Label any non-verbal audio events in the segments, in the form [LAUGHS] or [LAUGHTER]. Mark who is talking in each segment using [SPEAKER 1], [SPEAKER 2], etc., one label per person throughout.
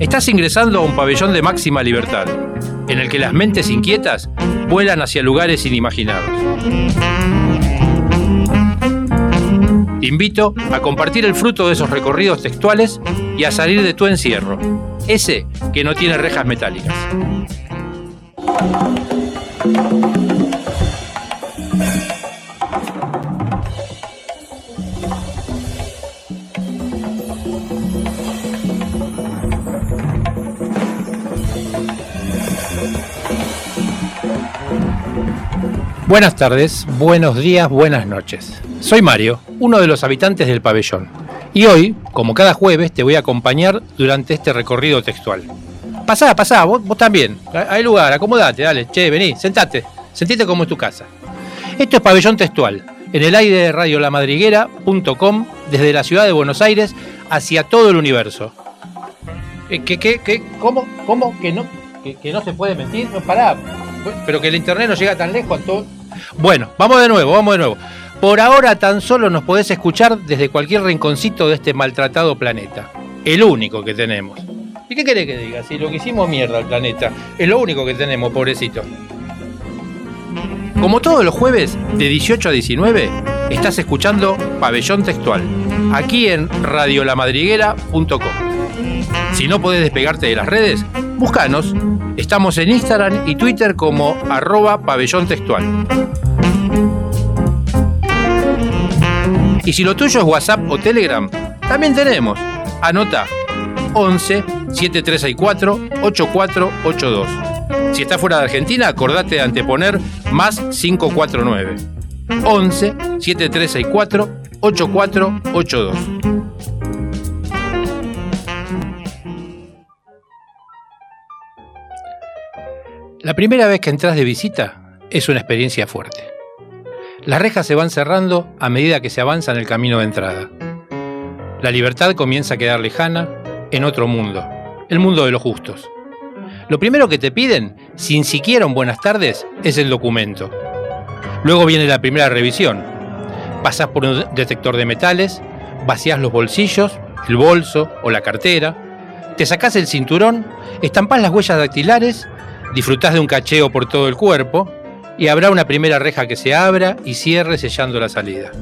[SPEAKER 1] Estás ingresando a un pabellón de máxima libertad, en el que las mentes inquietas vuelan hacia lugares inimaginados. Te invito a compartir el fruto de esos recorridos textuales y a salir de tu encierro, ese que no tiene rejas metálicas. Buenas tardes, buenos días, buenas noches. Soy Mario, uno de los habitantes del pabellón, y hoy, como cada jueves, te voy a acompañar durante este recorrido textual. Pasá, pasá, vos, también. Hay lugar, acomodate, dale, che, vení, sentate, sentite como es tu casa. Esto es Pabellón Textual, en el aire de radiolamadriguera.com, desde la ciudad de Buenos Aires hacia todo el universo. Eh, ¿Qué, qué, qué? ¿Cómo? ¿Cómo? ¿Que no, que, no se puede mentir? No, pará. Pero que el internet no llega tan lejos. Todo... Bueno, vamos de nuevo, vamos de nuevo. Por ahora tan solo nos podés escuchar desde cualquier rinconcito de este maltratado planeta. El único que tenemos. ¿Y qué querés que diga? Si lo que hicimos mierda al planeta es lo único que tenemos, pobrecito. Como todos los jueves, de 18 a 19, estás escuchando Pabellón Textual, aquí en radiolamadriguera.com. Si no podés despegarte de las redes, búscanos. Estamos en Instagram y Twitter como arroba pabellón textual. Y si lo tuyo es WhatsApp o Telegram, también tenemos. Anota 11 7364 8482. Si estás fuera de Argentina, acordate de anteponer más 549. 11 7364 8482. La primera vez que entras de visita es una experiencia fuerte. Las rejas se van cerrando a medida que se avanza en el camino de entrada. La libertad comienza a quedar lejana en otro mundo, el mundo de los justos. Lo primero que te piden, sin siquiera un buenas tardes, es el documento. Luego viene la primera revisión. Pasas por un detector de metales, vacías los bolsillos, el bolso o la cartera, te sacás el cinturón, estampas las huellas dactilares, disfrutás de un cacheo por todo el cuerpo y habrá una primera reja que se abra y cierre sellando la salida.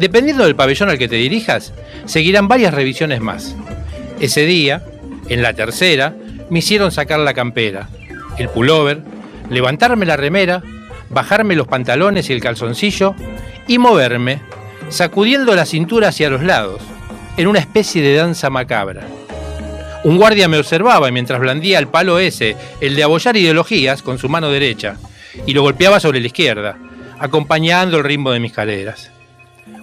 [SPEAKER 1] Dependiendo del pabellón al que te dirijas, seguirán varias revisiones más. Ese día, en la tercera, me hicieron sacar la campera, el pullover, levantarme la remera, bajarme los pantalones y el calzoncillo y moverme, sacudiendo la cintura hacia los lados, en una especie de danza macabra. Un guardia me observaba mientras blandía el palo ese, el de abollar ideologías, con su mano derecha, y lo golpeaba sobre la izquierda, acompañando el ritmo de mis caderas.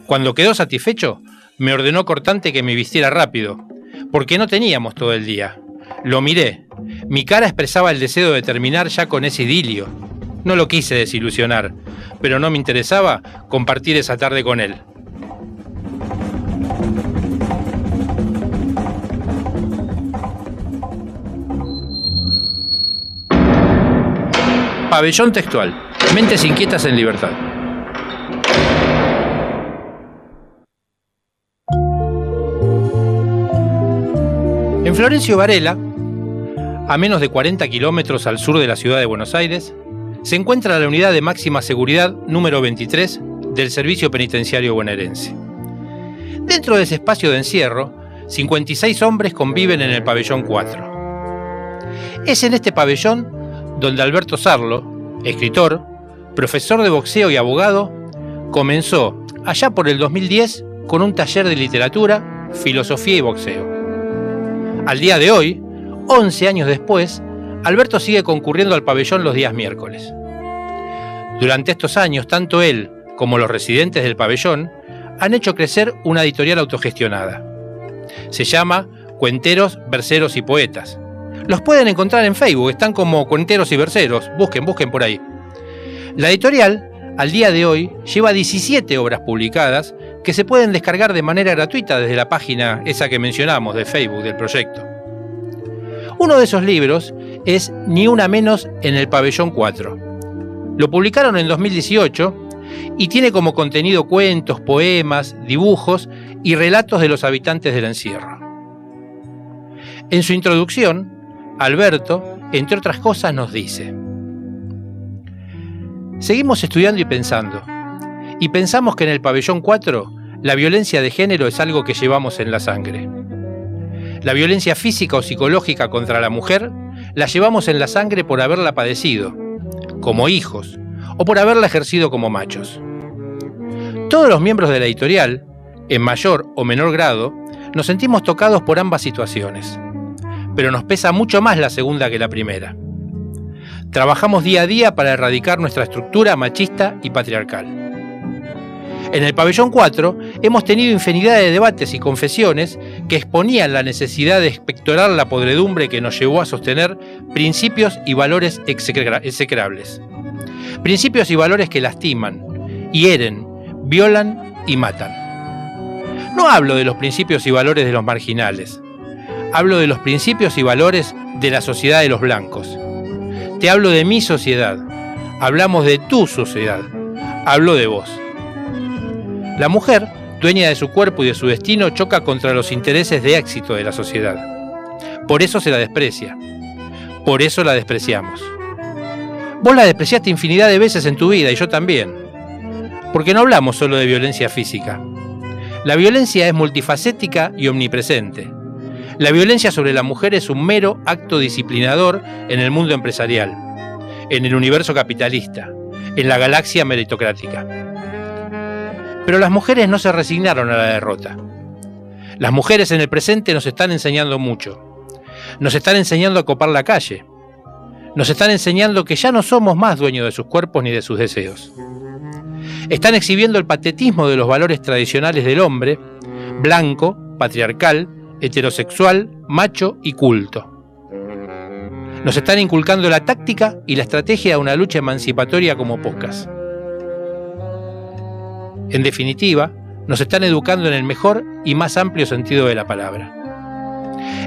[SPEAKER 1] Cuando quedó satisfecho, me ordenó cortante que me vistiera rápido, porque no teníamos todo el día. Lo miré. Mi cara expresaba el deseo de terminar ya con ese idilio. No lo quise desilusionar, pero no me interesaba compartir esa tarde con él. Pabellón textual. Mentes inquietas en libertad. En Florencio Varela, a menos de 40 kilómetros al sur de la ciudad de Buenos Aires, se encuentra la unidad de máxima seguridad número 23 del Servicio Penitenciario Bonaerense. Dentro de ese espacio de encierro, 56 hombres conviven en el pabellón 4. Es en este pabellón donde Alberto Sarlo, escritor, profesor de boxeo y abogado, comenzó allá por el 2010 con un taller de literatura, filosofía y boxeo. Al día de hoy, 11 años después, Alberto sigue concurriendo al pabellón los días miércoles. Durante estos años, tanto él como los residentes del pabellón han hecho crecer una editorial autogestionada. Se llama Cuenteros, Verseros y Poetas. Los pueden encontrar en Facebook, están como Cuenteros y Verseros, busquen, busquen por ahí. La editorial, al día de hoy, lleva 17 obras publicadas que se pueden descargar de manera gratuita desde la página esa que mencionamos de Facebook del proyecto. Uno de esos libros es Ni una menos en el pabellón 4. Lo publicaron en 2018 y tiene como contenido cuentos, poemas, dibujos y relatos de los habitantes del encierro. En su introducción, Alberto, entre otras cosas, nos dice, Seguimos estudiando y pensando, y pensamos que en el pabellón 4 la violencia de género es algo que llevamos en la sangre. La violencia física o psicológica contra la mujer la llevamos en la sangre por haberla padecido, como hijos, o por haberla ejercido como machos. Todos los miembros de la editorial, en mayor o menor grado, nos sentimos tocados por ambas situaciones, pero nos pesa mucho más la segunda que la primera. Trabajamos día a día para erradicar nuestra estructura machista y patriarcal. En el pabellón 4 hemos tenido infinidad de debates y confesiones que exponían la necesidad de expectorar la podredumbre que nos llevó a sostener principios y valores execrables. Principios y valores que lastiman, hieren, violan y matan. No hablo de los principios y valores de los marginales. Hablo de los principios y valores de la sociedad de los blancos. Te hablo de mi sociedad. Hablamos de tu sociedad. Hablo de vos. La mujer, dueña de su cuerpo y de su destino, choca contra los intereses de éxito de la sociedad. Por eso se la desprecia. Por eso la despreciamos. Vos la despreciaste infinidad de veces en tu vida y yo también. Porque no hablamos solo de violencia física. La violencia es multifacética y omnipresente. La violencia sobre la mujer es un mero acto disciplinador en el mundo empresarial, en el universo capitalista, en la galaxia meritocrática. Pero las mujeres no se resignaron a la derrota. Las mujeres en el presente nos están enseñando mucho. Nos están enseñando a copar la calle. Nos están enseñando que ya no somos más dueños de sus cuerpos ni de sus deseos. Están exhibiendo el patetismo de los valores tradicionales del hombre, blanco, patriarcal, heterosexual, macho y culto. Nos están inculcando la táctica y la estrategia de una lucha emancipatoria como pocas. En definitiva, nos están educando en el mejor y más amplio sentido de la palabra.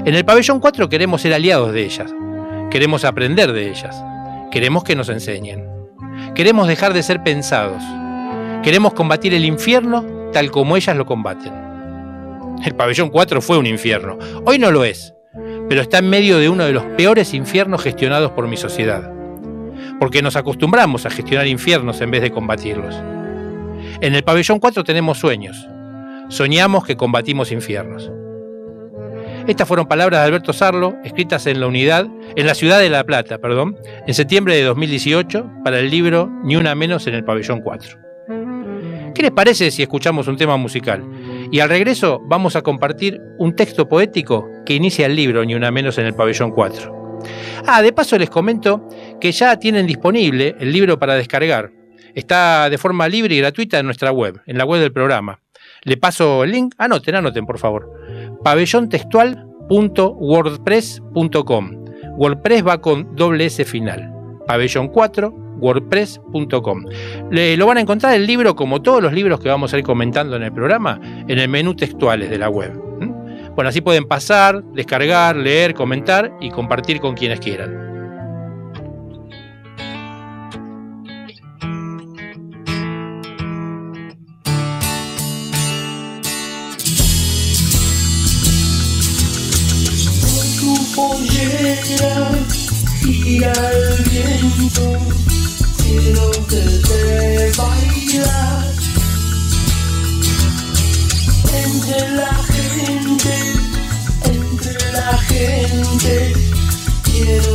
[SPEAKER 1] En el pabellón 4 queremos ser aliados de ellas, queremos aprender de ellas, queremos que nos enseñen, queremos dejar de ser pensados, queremos combatir el infierno tal como ellas lo combaten. El pabellón 4 fue un infierno, hoy no lo es, pero está en medio de uno de los peores infiernos gestionados por mi sociedad, porque nos acostumbramos a gestionar infiernos en vez de combatirlos. En el pabellón 4 tenemos sueños. Soñamos que combatimos infiernos. Estas fueron palabras de Alberto Sarlo, escritas en la unidad, en la ciudad de La Plata, perdón, en septiembre de 2018, para el libro Ni una menos en el pabellón 4. ¿Qué les parece si escuchamos un tema musical? Y al regreso vamos a compartir un texto poético que inicia el libro Ni una menos en el pabellón 4. Ah, de paso les comento que ya tienen disponible el libro para descargar. Está de forma libre y gratuita en nuestra web, en la web del programa. Le paso el link, anoten, anoten por favor. pabellontextual.wordpress.com. WordPress va con doble S final. Pabellón 4, wordpress.com. Lo van a encontrar el libro, como todos los libros que vamos a ir comentando en el programa, en el menú textuales de la web. Bueno, así pueden pasar, descargar, leer, comentar y compartir con quienes quieran.
[SPEAKER 2] Quiero que te bailar entre la gente, entre la gente, quiero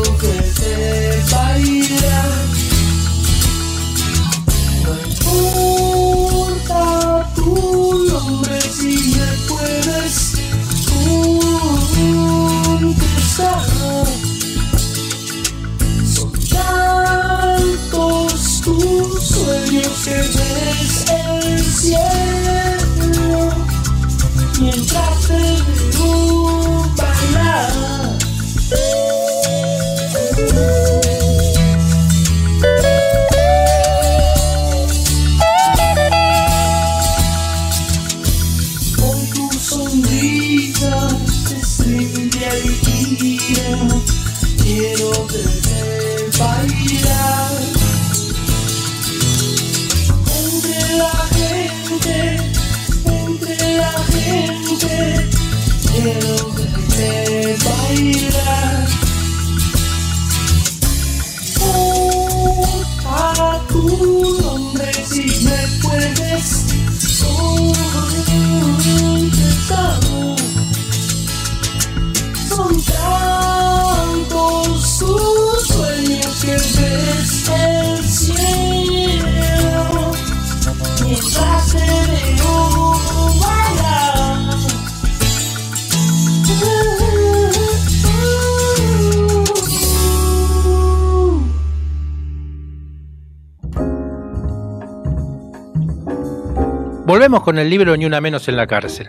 [SPEAKER 1] con el libro Ni una menos en la cárcel.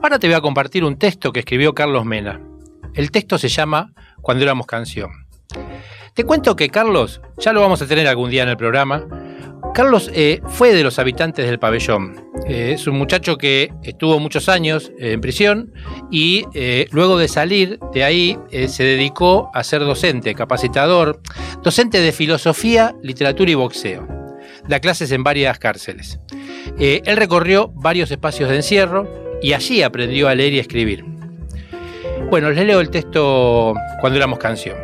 [SPEAKER 1] Ahora te voy a compartir un texto que escribió Carlos Mena. El texto se llama Cuando éramos canción. Te cuento que Carlos, ya lo vamos a tener algún día en el programa, Carlos eh, fue de los habitantes del pabellón. Eh, es un muchacho que estuvo muchos años eh, en prisión y eh, luego de salir de ahí se dedicó a ser docente, capacitador, docente de filosofía, literatura y boxeo. Da clases en varias cárceles. Eh, él recorrió varios espacios de encierro y allí aprendió a leer y escribir. Bueno, les leo el texto cuando éramos canción.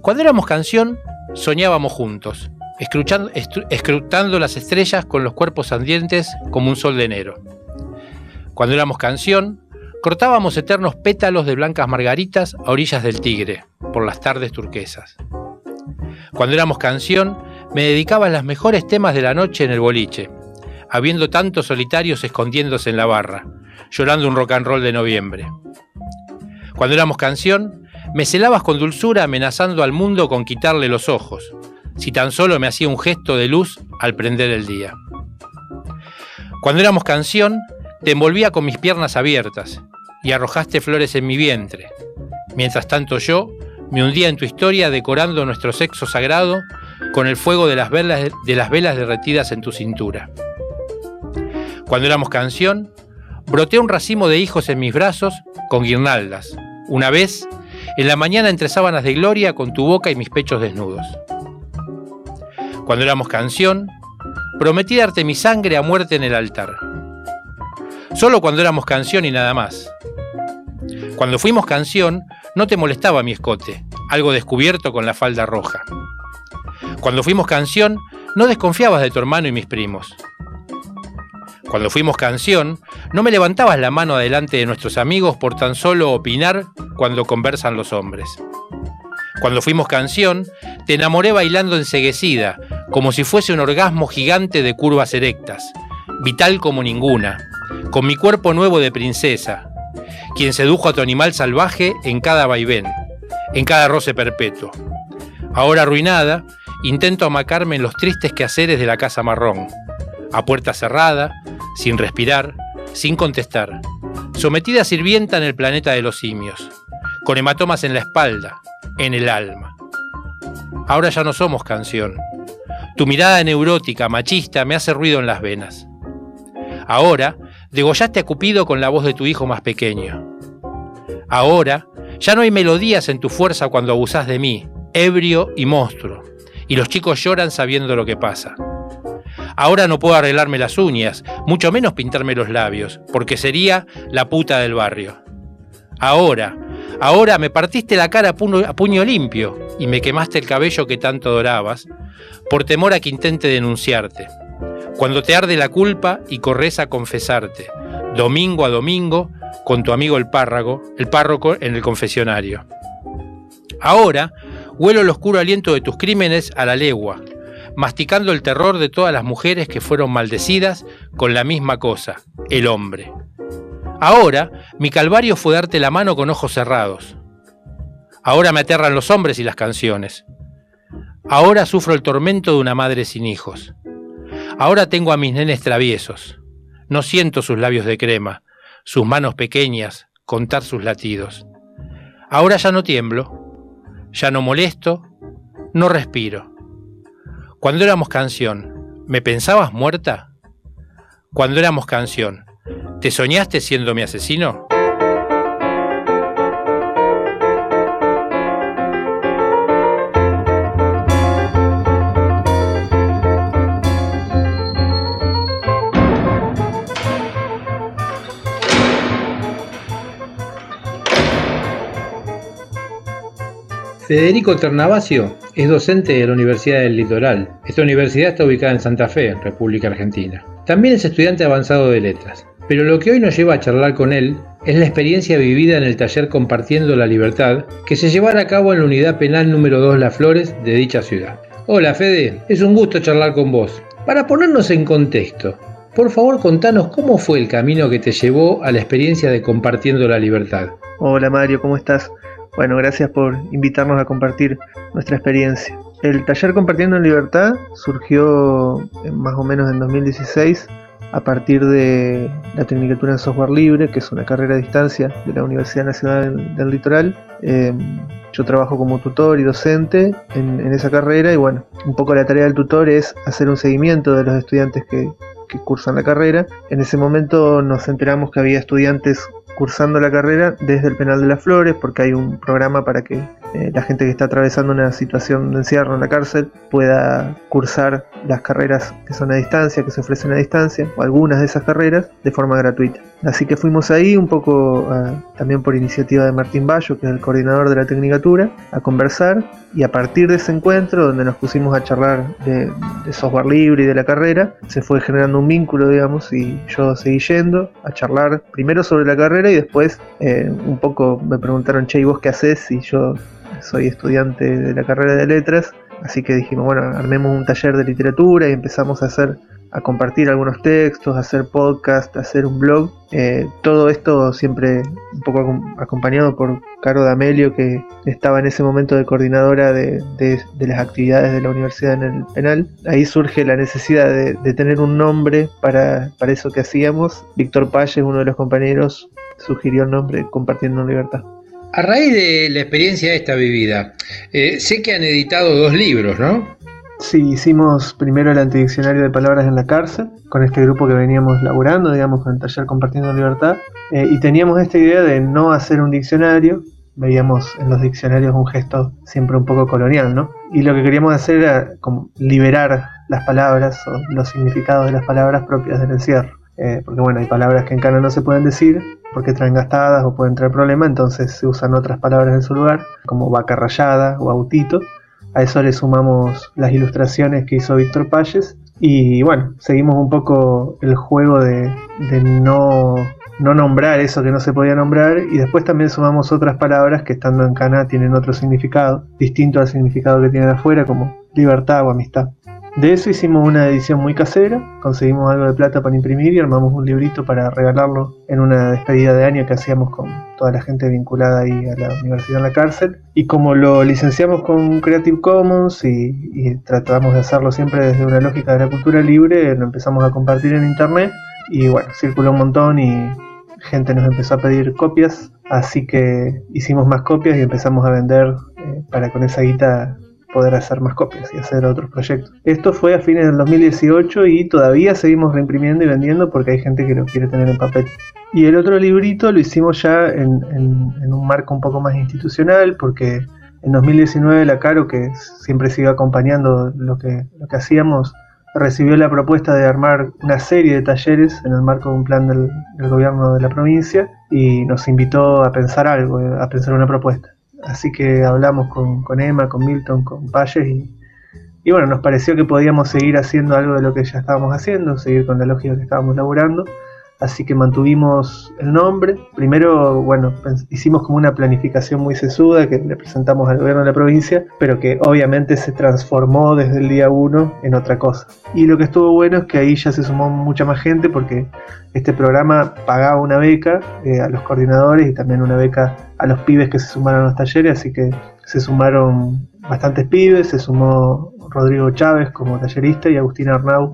[SPEAKER 1] Cuando éramos canción, soñábamos juntos, escrutando las estrellas con los cuerpos ardientes como un sol de enero. Cuando éramos canción, cortábamos eternos pétalos de blancas margaritas a orillas del Tigre, por las tardes turquesas. Cuando éramos canción, me dedicaba a los mejores temas de la noche en el boliche, habiendo tantos solitarios escondiéndose en la barra, llorando un rock and roll de noviembre. Cuando éramos canción, me celabas con dulzura amenazando al mundo con quitarle los ojos, si tan solo me hacía un gesto de luz al prender el día. Cuando éramos canción, te envolvía con mis piernas abiertas y arrojaste flores en mi vientre. Mientras tanto yo me hundía en tu historia decorando nuestro sexo sagrado con el fuego de las velas, de las velas derretidas en tu cintura. Cuando éramos canción, broté un racimo de hijos en mis brazos con guirnaldas. Una vez, en la mañana entre sábanas de gloria con tu boca y mis pechos desnudos. Cuando éramos canción, prometí darte mi sangre a muerte en el altar. Solo cuando éramos canción y nada más. Cuando fuimos canción, no te molestaba mi escote, algo descubierto con la falda roja. Cuando fuimos canción, no desconfiabas de tu hermano y mis primos. Cuando fuimos canción, no me levantabas la mano adelante de nuestros amigos por tan solo opinar cuando conversan los hombres. Cuando fuimos canción, te enamoré bailando enseguecida, como si fuese un orgasmo gigante de curvas erectas, vital como ninguna, con mi cuerpo nuevo de princesa, quien sedujo a tu animal salvaje en cada vaivén, en cada roce perpetuo. Ahora arruinada, intento amacarme en los tristes quehaceres de la casa marrón, a puerta cerrada, sin respirar, sin contestar, sometida a sirvienta en el planeta de los simios, con hematomas en la espalda, en el alma. Ahora ya no somos canción. Tu mirada neurótica, machista, me hace ruido en las venas. Ahora, degollaste a Cupido con la voz de tu hijo más pequeño. Ahora, ya no hay melodías en tu fuerza cuando abusás de mí, ebrio y monstruo, y los chicos lloran sabiendo lo que pasa. Ahora no puedo arreglarme las uñas, mucho menos pintarme los labios, porque sería la puta del barrio. Ahora, ahora me partiste la cara a puño, limpio y me quemaste el cabello que tanto adorabas, por temor a que intente denunciarte. Cuando te arde la culpa y corres a confesarte, domingo a domingo, con tu amigo el párrago, el párroco en el confesionario. Ahora, huelo el oscuro aliento de tus crímenes a la legua, masticando el terror de todas las mujeres que fueron maldecidas con la misma cosa, el hombre. Ahora, mi calvario fue darte la mano con ojos cerrados. Ahora me aterran los hombres y las canciones. Ahora sufro el tormento de una madre sin hijos. Ahora tengo a mis nenes traviesos. No siento sus labios de crema, sus manos pequeñas, contar sus latidos. Ahora ya no tiemblo, ya no molesto, no respiro. Cuando éramos canción, ¿me pensabas muerta? Cuando éramos canción, ¿te soñaste siendo mi asesino? Federico Ternavasio es docente de la Universidad del Litoral. Esta universidad está ubicada en Santa Fe, República Argentina. También es estudiante avanzado de letras. Pero lo que hoy nos lleva a charlar con él es la experiencia vivida en el taller Compartiendo la Libertad que se llevará a cabo en la unidad penal número 2 Las Flores de dicha ciudad. Hola Fede, es un gusto charlar con vos. Para ponernos en contexto, por favor contanos cómo fue el camino que te llevó a la experiencia de Compartiendo la Libertad.
[SPEAKER 3] Hola Mario, ¿cómo estás? Bueno, gracias por invitarnos a compartir nuestra experiencia. El taller Compartiendo en Libertad surgió más o menos en 2016 a partir de la Tecnicatura en Software Libre, que es una carrera a distancia de la Universidad Nacional del Litoral. Em, yo trabajo como tutor y docente en, esa carrera y bueno, un poco la tarea del tutor es hacer un seguimiento de los estudiantes que, que cursan la carrera. En ese momento nos enteramos que había estudiantes cursando la carrera desde el Penal de las Flores, porque hay un programa para que eh, la gente que está atravesando una situación de encierro en la cárcel pueda cursar las carreras que son a distancia, que se ofrecen a distancia, o algunas de esas carreras, de forma gratuita. Así que fuimos ahí un poco ah, también por iniciativa de Martín Bayo, que es el coordinador de la Tecnicatura, a conversar y a partir de ese encuentro, donde nos pusimos a charlar de, software libre y de la carrera, se fue generando un vínculo, digamos, y yo seguí yendo a charlar primero sobre la carrera y después eh, un poco me preguntaron, che, ¿y vos qué haces? Y yo soy estudiante de la carrera de letras, así que dijimos, bueno, armemos un taller de literatura y empezamos a hacer a compartir algunos textos, a hacer podcast, a hacer un blog. Eh, todo esto siempre un poco acompañado por Caro D'Amelio, que estaba en ese momento de coordinadora de, las actividades de la universidad en el penal. Ahí surge la necesidad de, tener un nombre para, para eso que hacíamos. Víctor Palle, uno de los compañeros, sugirió el nombre Compartiendo Libertad.
[SPEAKER 1] A raíz de la experiencia esta vivida, eh, sé que han editado dos libros, ¿no?
[SPEAKER 3] Sí, hicimos primero el antidiccionario de palabras en la cárcel, con este grupo que veníamos laburando, digamos, con el taller Compartiendo Libertad, eh, y teníamos esta idea de no hacer un diccionario, veíamos en los diccionarios un gesto siempre un poco colonial, ¿no? Y lo que queríamos hacer era como liberar las palabras o los significados de las palabras propias del encierro. Eh, porque bueno, hay palabras que en cana no se pueden decir porque traen gastadas o pueden traer problemas, entonces se usan otras palabras en su lugar, como vaca rayada o autito. A eso le sumamos las ilustraciones que hizo Víctor Palles y bueno, seguimos un poco el juego de, no, no, nombrar eso que no se podía nombrar y después también sumamos otras palabras que estando en cana tienen otro significado, distinto al significado que tienen afuera, como libertad o amistad. De eso hicimos una edición muy casera, conseguimos algo de plata para imprimir y armamos un librito para regalarlo en una despedida de año que hacíamos con toda la gente vinculada ahí a la universidad en la cárcel. Y como lo licenciamos con Creative Commons y, tratamos de hacerlo siempre desde una lógica de la cultura libre, lo empezamos a compartir en internet y bueno, circuló un montón y gente nos empezó a pedir copias, así que hicimos más copias y empezamos a vender eh, para con esa guita poder hacer más copias y hacer otros proyectos. Esto fue a fines del 2018 y todavía seguimos reimprimiendo y vendiendo porque hay gente que lo quiere tener en papel. Y el otro librito lo hicimos ya en, un marco un poco más institucional porque en 2019 la Caro, que siempre sigue acompañando lo que, lo que hacíamos, recibió la propuesta de armar una serie de talleres en el marco de un plan del, del gobierno de la provincia y nos invitó a pensar algo, a pensar una propuesta. Así que hablamos con, con Emma, con Milton, con Payes y, y, bueno, nos pareció que podíamos seguir haciendo algo de lo que ya estábamos haciendo, seguir con la lógica que estábamos laburando así que mantuvimos el nombre. Primero, bueno, hicimos como una planificación muy sesuda que le presentamos al gobierno de la provincia, pero que obviamente se transformó desde el día uno en otra cosa. Y lo que estuvo bueno es que ahí ya se sumó mucha más gente porque este programa pagaba una beca eh, a los coordinadores y también una beca a los pibes que se sumaron a los talleres, así que se sumaron bastantes pibes, se sumó Rodrigo Chávez como tallerista y Agustín Arnau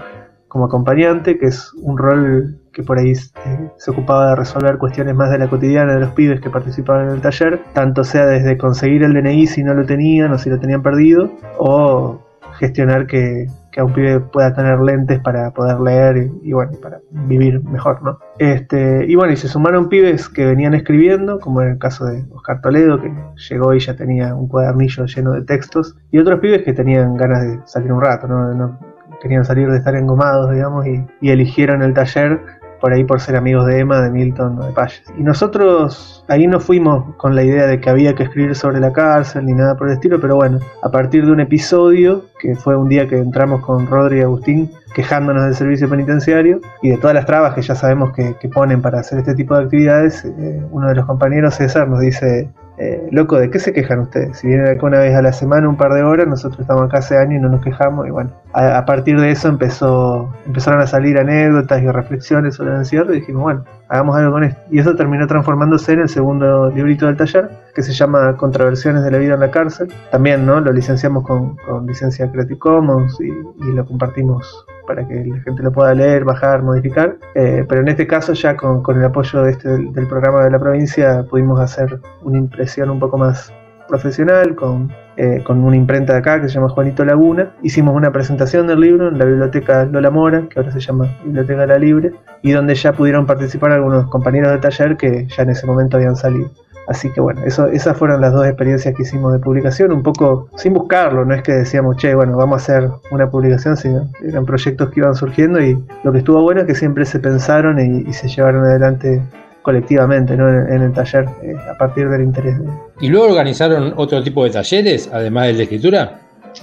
[SPEAKER 3] como acompañante, que es un rol que por ahí eh, se ocupaba de resolver cuestiones más de la cotidiana de los pibes que participaban en el taller, tanto sea desde conseguir el DNI si no lo tenían o si lo tenían perdido, o gestionar que, a un pibe pueda tener lentes para poder leer y, bueno, para vivir mejor, ¿no? Este, y bueno, y se sumaron pibes que venían escribiendo, como en el caso de Oscar Toledo, que llegó y ya tenía un cuadernillo lleno de textos, y otros pibes que tenían ganas de salir un rato, ¿no? querían salir de estar engomados, digamos, y, y eligieron el taller por ahí por ser amigos de Emma, de Milton o de Payes. Y nosotros ahí no fuimos con la idea de que había que escribir sobre la cárcel ni nada por el estilo, pero bueno, a partir de un episodio, que fue un día que entramos con Rodri y Agustín quejándonos del servicio penitenciario y de todas las trabas que ya sabemos que, ponen para hacer este tipo de actividades, eh, uno de los compañeros, César, nos dice, eh, loco, ¿de qué se quejan ustedes? Si vienen acá una vez a la semana, un par de horas, nosotros estamos acá hace años y no nos quejamos. Y bueno, a, partir de eso empezó, empezaron a salir anécdotas y reflexiones sobre el encierro y dijimos, bueno, hagamos algo con esto. Y eso terminó transformándose en el segundo librito del taller, que se llama Contraversiones de la vida en la cárcel. También, ¿no? Lo licenciamos con, licencia Creative Commons y, lo compartimos para que la gente lo pueda leer, bajar, modificar. Eh, pero en este caso ya con, el apoyo este del, programa de la provincia pudimos hacer una impresión un poco más profesional con, eh, con una imprenta de acá que se llama Juanito Laguna. Hicimos una presentación del libro en la biblioteca Lola Mora, que ahora se llama Biblioteca La Libre, y donde ya pudieron participar algunos compañeros de taller que ya en ese momento habían salido. Así que bueno, eso, esas fueron las dos experiencias que hicimos de publicación, un poco sin buscarlo, no es que decíamos, che, bueno, vamos a hacer una publicación, sino eran proyectos que iban surgiendo y lo que estuvo bueno es que siempre se pensaron y, se llevaron adelante colectivamente ¿no? en, el taller eh, a partir del interés.
[SPEAKER 1] ¿Y luego organizaron otro tipo de talleres, además del de escritura?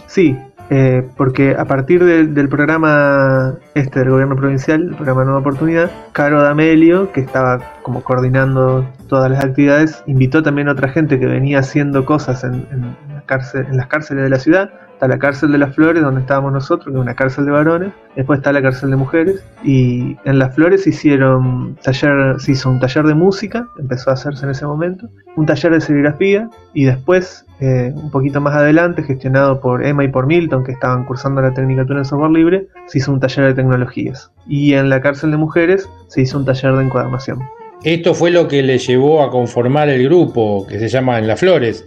[SPEAKER 3] Sí, eh, porque a partir del programa este del gobierno provincial, el programa Nueva Oportunidad, Caro D'Amelio, que estaba como coordinando todas las actividades, invitó también a otra gente que venía haciendo cosas en, en, las cárceles de la ciudad Está la cárcel de las flores, donde estábamos nosotros, que es una cárcel de varones. Después está la cárcel de mujeres. Y en las flores hicieron taller, se hizo un taller de música, empezó a hacerse en ese momento. Un taller de serigrafía. Y después, eh, un poquito más adelante, gestionado por Emma y por Milton, que estaban cursando la Tecnicatura en Software Libre, se hizo un taller de tecnologías. Y en la cárcel de mujeres se hizo un taller de encuadernación.
[SPEAKER 1] Esto fue lo que le llevó a conformar el grupo que se llama En las Flores.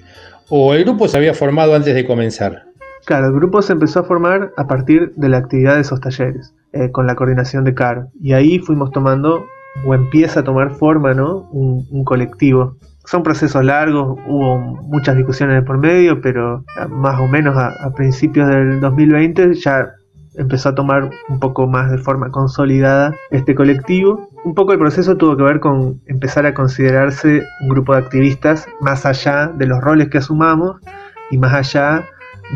[SPEAKER 1] ¿O el grupo se había formado antes de comenzar?
[SPEAKER 3] Claro, el grupo se empezó a formar a partir de la actividad de esos talleres, eh, con la coordinación de Caro. Y ahí fuimos tomando, o empieza a tomar forma, ¿no? Un, colectivo. Son procesos largos, hubo muchas discusiones por medio, pero más o menos a, principios del 2020 ya empezó a tomar un poco más de forma consolidada este colectivo. Un poco el proceso tuvo que ver con empezar a considerarse un grupo de activistas más allá de los roles que asumamos y más allá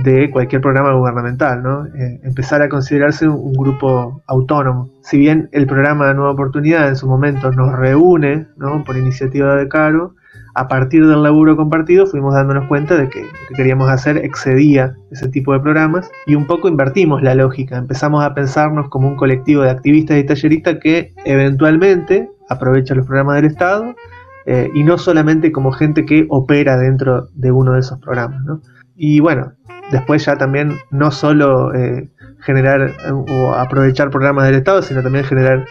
[SPEAKER 3] de cualquier programa gubernamental, ¿no? Eh, empezar a considerarse un, grupo autónomo. Si bien el programa de Nueva Oportunidad en su momento nos reúne, ¿no? Por iniciativa de Caro, a partir del laburo compartido fuimos dándonos cuenta de que lo que queríamos hacer excedía ese tipo de programas y un poco invertimos la lógica. Empezamos a pensarnos como un colectivo de activistas y talleristas que eventualmente aprovecha los programas del Estado eh, y no solamente como gente que opera dentro de uno de esos programas. Y bueno, después ya también no solo eh, generar eh, o aprovechar programas del Estado, sino también generar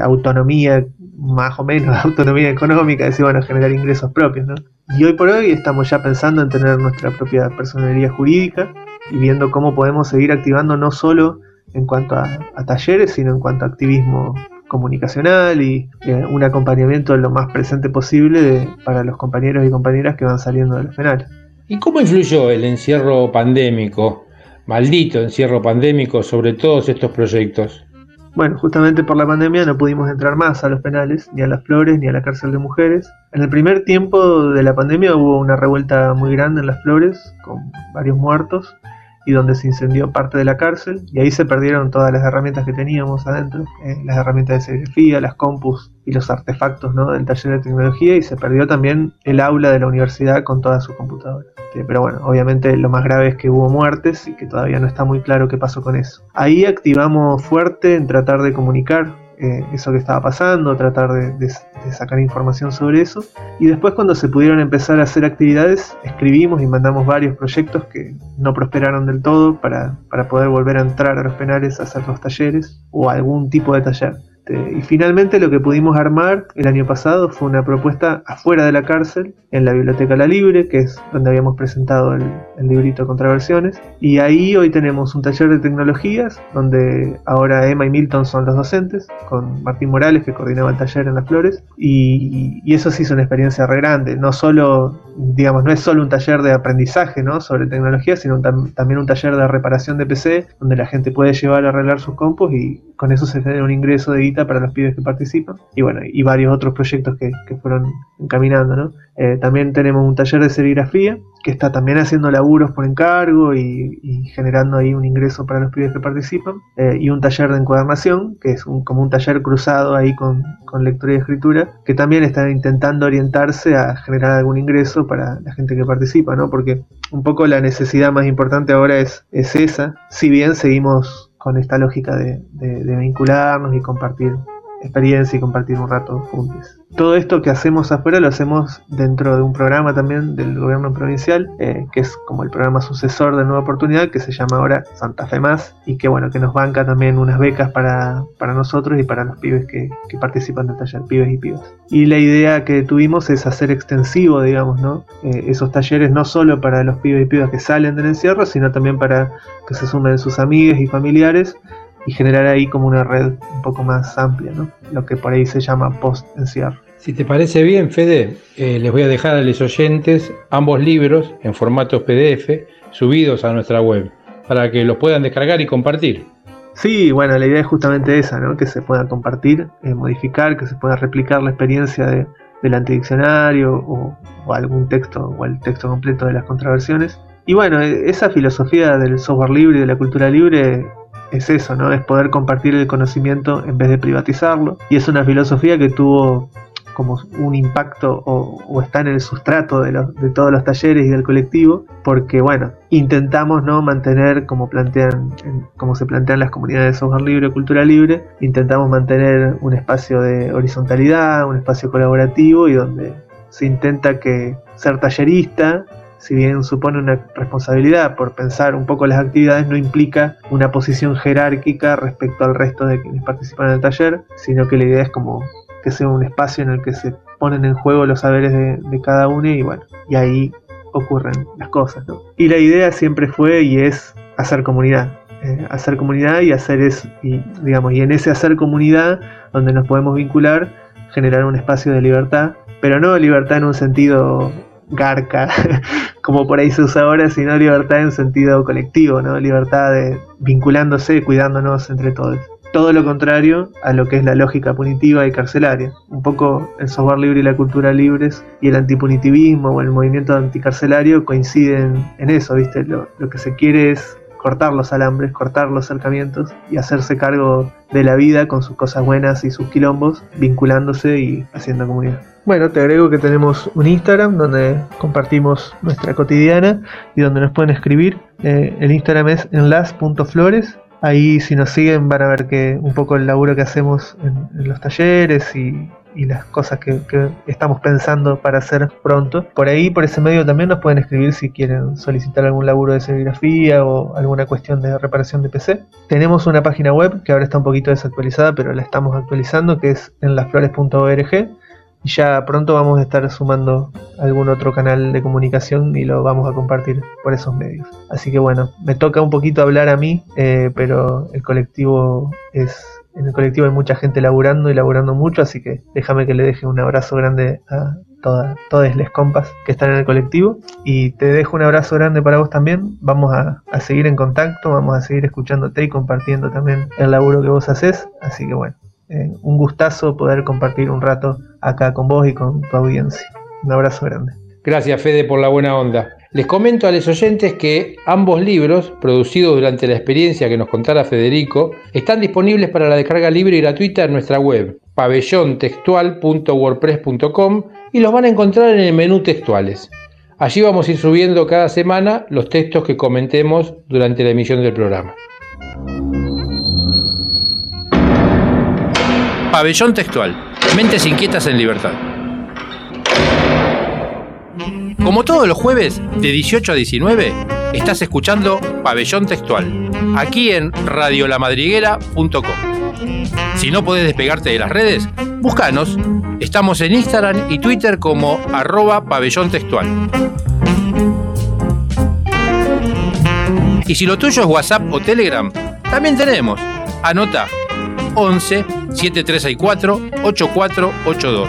[SPEAKER 3] autonomía, más o menos [LAUGHS] autonomía económica, decir, bueno, generar ingresos propios, ¿no? Y hoy por hoy estamos ya pensando en tener nuestra propia personalidad jurídica y viendo cómo podemos seguir activando no solo en cuanto a, talleres, sino en cuanto a activismo comunicacional y un acompañamiento lo más presente posible para los compañeros y compañeras que van saliendo de los penales.
[SPEAKER 1] ¿Y cómo influyó el encierro pandémico, maldito encierro pandémico, sobre todos estos proyectos?
[SPEAKER 3] Bueno, justamente por la pandemia no pudimos entrar más a los penales, ni a las flores, ni a la cárcel de mujeres. En el primer tiempo de la pandemia hubo una revuelta muy grande en las flores, con varios muertos, y donde se incendió parte de la cárcel y ahí se perdieron todas las herramientas que teníamos adentro, eh, las herramientas de serigrafía, las compus y los artefactos ¿no? del taller de tecnología y se perdió también el aula de la universidad con todas sus computadoras. pero bueno, obviamente lo más grave es que hubo muertes y que todavía no está muy claro qué pasó con eso. Ahí activamos fuerte en tratar de comunicar eh, eso que estaba pasando, tratar de, sacar información sobre eso. Y después cuando se pudieron empezar a hacer actividades, escribimos y mandamos varios proyectos que no prosperaron del todo para, para poder volver a entrar a los penales a hacer los talleres o algún tipo de taller. Este, y finalmente lo que pudimos armar el año pasado fue una propuesta afuera de la cárcel, en la Biblioteca La Libre, que es donde habíamos presentado el, el librito contraversiones. Y ahí hoy tenemos un taller de tecnologías, donde ahora Emma y Milton son los docentes, con Martín Morales, que coordinaba el taller en Las Flores. Y, y eso sí es una experiencia re grande, no solo, digamos, no es solo un taller de aprendizaje ¿no? sobre tecnología, sino tam- también un taller de reparación de PC, donde la gente puede llevar a arreglar sus compus y con eso se genera un ingreso de guita para los pibes que participan. Y bueno, y varios otros proyectos que, que fueron encaminando, ¿no? Eh, también tenemos un taller de serigrafía que está también haciendo laburos por encargo y, generando ahí un ingreso para los pibes que participan. Eh, y un taller de encuadernación, que es un, como un taller cruzado ahí con, con lectura y escritura, que también está intentando orientarse a generar algún ingreso para la gente que participa, ¿no? Porque un poco la necesidad más importante ahora es, es esa, si bien seguimos con esta lógica de- de vincularnos y compartir experiencia y compartir un rato juntos. Todo esto que hacemos afuera lo hacemos dentro de un programa también del gobierno provincial, eh, que es como el programa sucesor de Nueva Oportunidad, que se llama ahora Santa Fe Más, y que bueno, que nos banca también unas becas para, para nosotros y para los pibes que, que participan del taller, pibes y pibas. Y la idea que tuvimos es hacer extensivo, digamos, ¿no? Eh, esos talleres no solo para los pibes y pibas que salen del encierro, sino también para que se sumen sus amigos y familiares y generar ahí como una red un poco más amplia, ¿no? Lo que por ahí se llama post-encierro.
[SPEAKER 1] Si te parece bien, Fede, eh, les voy a dejar a los oyentes ambos libros en formato PDF subidos a nuestra web para que los puedan descargar y compartir.
[SPEAKER 3] Sí, bueno, la idea es justamente esa, ¿no? Que se pueda compartir, eh, modificar, que se pueda replicar la experiencia de, del antidiccionario o, o algún texto o el texto completo de las contraversiones. Y bueno, eh, esa filosofía del software libre y de la cultura libre es eso, ¿no? Es poder compartir el conocimiento en vez de privatizarlo. Y es una filosofía que tuvo como un impacto o, está en el sustrato de, los- de todos los talleres y del colectivo, porque bueno, intentamos no mantener como plantean, en- como se plantean las comunidades de software libre, cultura libre, intentamos mantener un espacio de horizontalidad, un espacio colaborativo y donde se intenta que ser tallerista si bien supone una responsabilidad por pensar un poco las actividades, no implica una posición jerárquica respecto al resto de quienes participan en el taller, sino que la idea es como que sea un espacio en el que se ponen en juego los saberes de, cada uno y bueno, y ahí ocurren las cosas. Y la idea siempre fue y es hacer comunidad. eh, hacer comunidad y hacer eso, y digamos, y en ese hacer comunidad donde nos podemos vincular, generar un espacio de libertad, pero no libertad en un sentido garca, [LAUGHS] como por ahí se usa ahora, sino libertad en sentido colectivo, ¿no? Libertad de vinculándose, cuidándonos entre todos. Todo lo contrario a lo que es la lógica punitiva y carcelaria. Un poco el software libre y la cultura libres y el antipunitivismo o el movimiento anticarcelario coinciden en eso, ¿viste? Lo, lo que se quiere es cortar los alambres, cortar los acercamientos y hacerse cargo de la vida con sus cosas buenas y sus quilombos, vinculándose y haciendo comunidad. Bueno, te agrego que tenemos un Instagram donde compartimos nuestra cotidiana y donde nos pueden escribir. Eh, el Instagram es enlas.flores. Ahí si nos siguen van a ver que un poco el laburo que hacemos en, los talleres y, las cosas que, que estamos pensando para hacer pronto. Por ahí, por ese medio también nos pueden escribir si quieren solicitar algún laburo de serigrafía o alguna cuestión de reparación de PC. Tenemos una página web que ahora está un poquito desactualizada, pero la estamos actualizando, que es en lasflores.org. Y ya pronto vamos a estar sumando algún otro canal de comunicación y lo vamos a compartir por esos medios. Así que bueno, me toca un poquito hablar a mí, eh, pero el colectivo es... En el colectivo hay mucha gente laburando y laburando mucho, así que déjame que le deje un abrazo grande a todas, todas las compas que están en el colectivo. Y te dejo un abrazo grande para vos también. Vamos a, a seguir en contacto, vamos a seguir escuchándote y compartiendo también el laburo que vos haces. Así que bueno, eh, un gustazo poder compartir un rato acá con vos y con tu audiencia. Un abrazo grande.
[SPEAKER 1] Gracias, Fede, por la buena onda. Les comento a los oyentes que ambos libros, producidos durante la experiencia que nos contara Federico, están disponibles para la descarga libre y gratuita en nuestra web, pabellontextual.wordpress.com, y los van a encontrar en el menú textuales. Allí vamos a ir subiendo cada semana los textos que comentemos durante la emisión del programa. Pabellón Textual. Mentes inquietas en libertad. Como todos los jueves, de 18 a 19, estás escuchando Pabellón Textual, aquí en radiolamadriguera.com. Si no podés despegarte de las redes, búscanos. Estamos en Instagram y Twitter como arroba pabellón textual. Y si lo tuyo es WhatsApp o Telegram, también tenemos. Anota 11 7364 8482.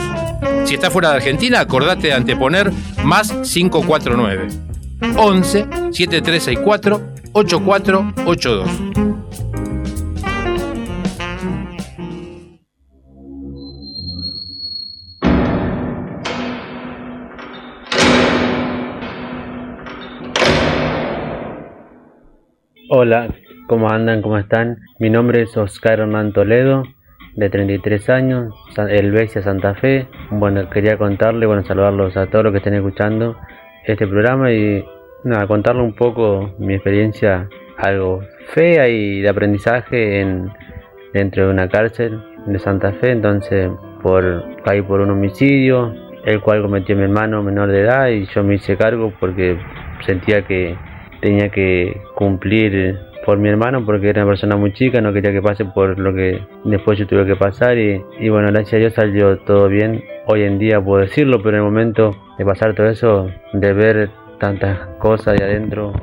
[SPEAKER 1] Si estás fuera de Argentina, acordate de anteponer más 549. 11 7364 8482.
[SPEAKER 4] Hola, ¿cómo andan? ¿Cómo están? Mi nombre es Oscar Hernán Toledo, de 33 años, Elvesia Santa Fe. Bueno, quería contarle, bueno, saludarlos a todos los que estén escuchando este programa y nada, contarle un poco mi experiencia algo fea y de aprendizaje en, dentro de una cárcel de Santa Fe. Entonces, por caí por un homicidio, el cual cometió mi hermano menor de edad y yo me hice cargo porque sentía que tenía que cumplir por mi hermano porque era una persona muy chica, no quería que pase por lo que después yo tuve que pasar y, bueno, gracias a Dios salió todo bien. Hoy en día puedo decirlo, pero en el momento de pasar todo eso, de ver tantas cosas de adentro,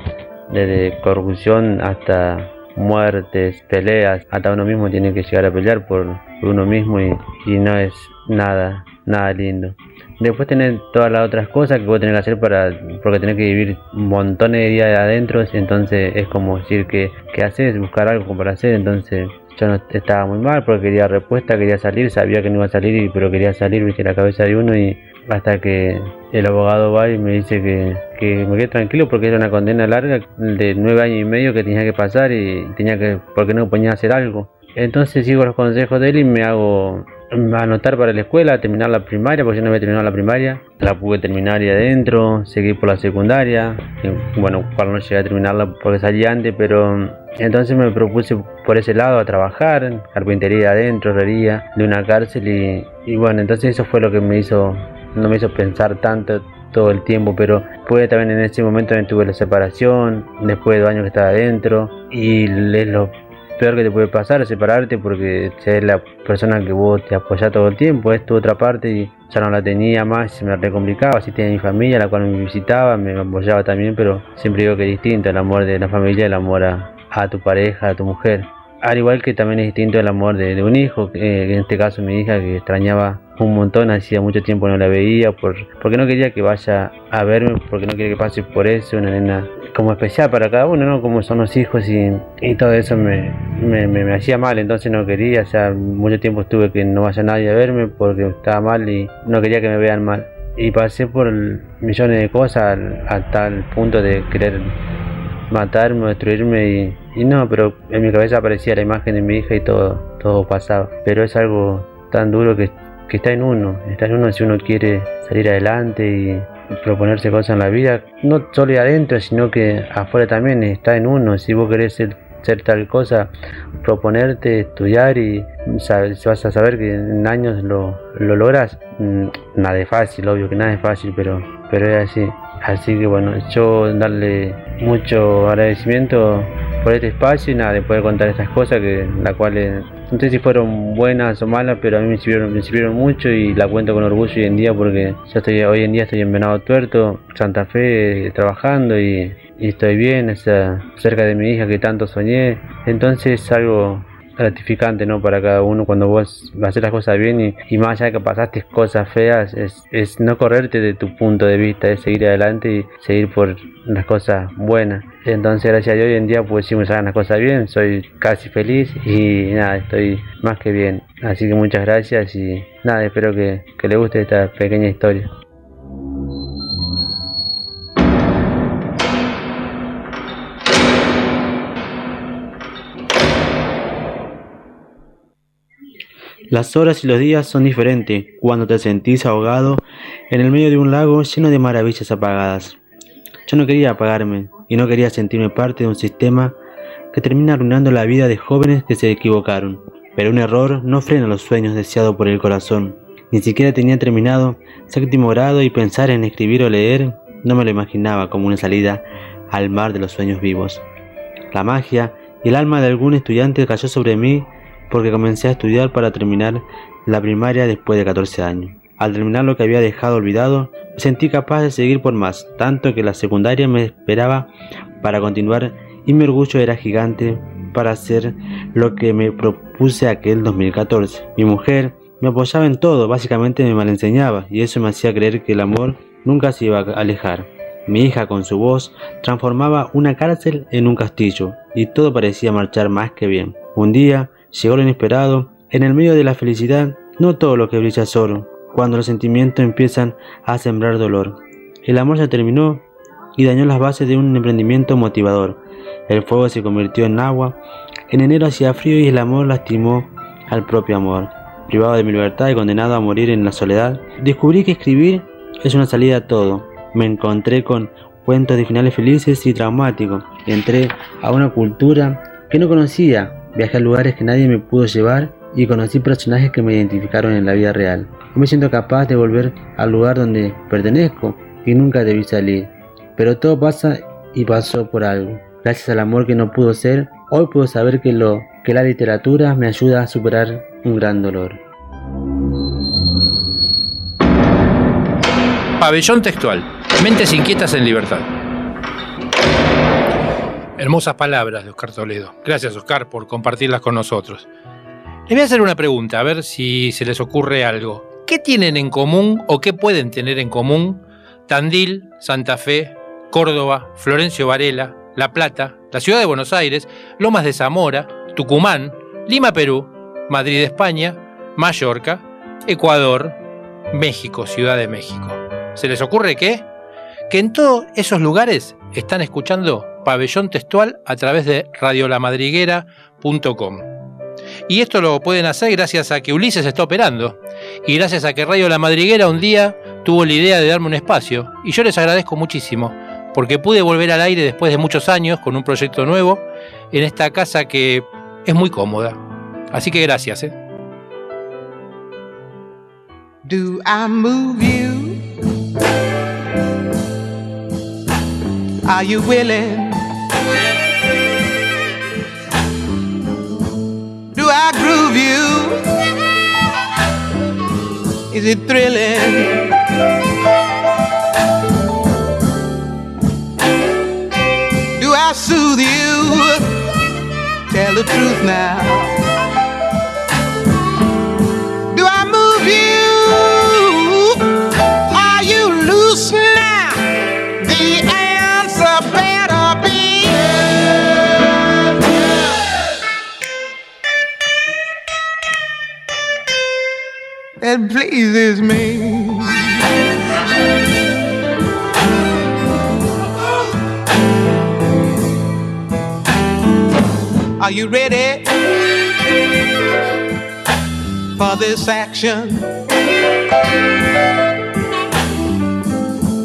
[SPEAKER 4] desde corrupción hasta muertes, peleas, hasta uno mismo tiene que llegar a pelear por, uno mismo y, y no es nada, nada lindo. Después tener todas las otras cosas que vos tenés que hacer para, porque tenés que vivir montones de días adentro, entonces es como decir que, que haces, buscar algo para hacer, entonces yo no estaba muy mal porque quería respuesta, quería salir, sabía que no iba a salir, pero quería salir, viste la cabeza de uno y hasta que el abogado va y me dice que, que me quede tranquilo porque era una condena larga de nueve años y medio que tenía que pasar y tenía que, porque no ponía a hacer algo. Entonces sigo los consejos de él y me hago anotar para la escuela, terminar la primaria, porque yo no había terminado la primaria. La pude terminar ahí adentro, seguir por la secundaria. bueno, cuando no llegué a terminarla porque salí antes, pero entonces me propuse por ese lado a trabajar, carpintería adentro, herrería, de una cárcel y, y bueno, entonces eso fue lo que me hizo, no me hizo pensar tanto todo el tiempo, pero fue también en ese momento en tuve la separación, después de dos años que estaba adentro, y es lo peor que te puede pasar separarte porque es la persona que vos te apoyás todo el tiempo, es tu otra parte y ya no la tenía más, se me recomplicaba, si tenía mi familia, la cual me visitaba, me apoyaba también, pero siempre digo que es distinto el amor de la familia, el amor a, tu pareja, a tu mujer. Al igual que también es distinto el amor de, un hijo, en este caso mi hija que extrañaba un montón, hacía mucho tiempo no la veía, por, porque no quería que vaya a verme, porque no quería que pase por eso, una nena como especial para cada uno, ¿no? Como son los hijos y, y todo eso me, me, me, hacía mal, entonces no quería, o sea, mucho tiempo estuve que no vaya nadie a verme porque estaba mal y no quería que me vean mal. Y pasé por millones de cosas hasta el punto de querer matarme, destruirme y, y no, pero en mi cabeza aparecía la imagen de mi hija y todo, todo pasaba. Pero es algo tan duro que, que está en uno, está en uno si uno quiere salir adelante y proponerse cosas en la vida, no solo adentro, sino que afuera también está en uno. Si vos querés ser, tal cosa, proponerte, estudiar y sabes, vas a saber que en años lo, lo logras. Mm, nada es fácil, obvio que nada es fácil, pero, pero es así. Así que bueno, yo darle mucho agradecimiento por este espacio y nada, de poder contar estas cosas que la cuales no sé si fueron buenas o malas, pero a mí me sirvieron, me sirvieron mucho y la cuento con orgullo hoy en día porque yo estoy hoy en día estoy en Venado Tuerto, Santa Fe, trabajando y, estoy bien, cerca de mi hija que tanto soñé. Entonces es algo gratificante ¿no? para cada uno. Cuando vos haces las cosas bien y, más allá de que pasaste cosas feas es, es no correrte de tu punto de vista es seguir adelante y seguir por las cosas buenas. Entonces gracias a Dios hoy en día pues sí me salen las cosas bien soy casi feliz y nada estoy más que bien. Así que muchas gracias y nada espero que, que le guste esta pequeña historia
[SPEAKER 5] Las horas y los días son diferentes cuando te sentís ahogado en el medio de un lago lleno de maravillas apagadas. Yo no quería apagarme y no quería sentirme parte de un sistema que termina arruinando la vida de jóvenes que se equivocaron. Pero un error no frena los sueños deseados por el corazón. Ni siquiera tenía terminado séptimo grado y pensar en escribir o leer no me lo imaginaba como una salida al mar de los sueños vivos. La magia y el alma de algún estudiante cayó sobre mí porque comencé a estudiar para terminar la primaria después de 14 años. Al terminar lo que había dejado olvidado, me sentí capaz de seguir por más, tanto que la secundaria me esperaba para continuar
[SPEAKER 4] y mi orgullo era gigante para hacer lo que me propuse aquel 2014. Mi mujer me apoyaba en todo, básicamente me malenseñaba y eso me hacía creer que el amor nunca se iba a alejar. Mi hija con su voz transformaba una cárcel en un castillo y todo parecía marchar más que bien. Un día llegó lo inesperado, en el medio de la felicidad no todo lo que brilla es oro, cuando los sentimientos empiezan a sembrar dolor. El amor se terminó y dañó las bases de un emprendimiento motivador. El fuego se convirtió en agua, en enero hacía frío y el amor lastimó al propio amor. Privado de mi libertad y condenado a morir en la soledad, descubrí que escribir es una salida a todo. Me encontré con cuentos de finales felices y traumáticos. Entré a una cultura que no conocía. Viajé a lugares que nadie me pudo llevar y conocí personajes que me identificaron en la vida real. Hoy me siento capaz de volver al lugar donde pertenezco y nunca debí salir. Pero todo pasa y pasó por algo. Gracias al amor que no pudo ser, hoy puedo saber que lo que la literatura me ayuda a superar un gran dolor.
[SPEAKER 1] Pabellón textual. Mentes inquietas en libertad. Hermosas palabras de Oscar Toledo. Gracias, Oscar, por compartirlas con nosotros. Les voy a hacer una pregunta, a ver si se les ocurre algo. ¿Qué tienen en común o qué pueden tener en común Tandil, Santa Fe, Córdoba, Florencio Varela, La Plata, la Ciudad de Buenos Aires, Lomas de Zamora, Tucumán, Lima, Perú, Madrid, España, Mallorca, Ecuador, México, Ciudad de México? ¿Se les ocurre qué? Que en todos esos lugares están escuchando Pabellón Textual a través de radiolamadriguera.com. Y esto lo pueden hacer gracias a que Ulises está operando y gracias a que Radio La Madriguera un día tuvo la idea de darme un espacio. Y yo les agradezco muchísimo porque pude volver al aire después de muchos años con un proyecto nuevo en esta casa que es muy cómoda. Así que gracias. ¿eh?
[SPEAKER 2] Do I move you? Willing? I groove you? Is it thrilling? Do I soothe you? Tell the truth now. That pleases me. Are you ready for this action?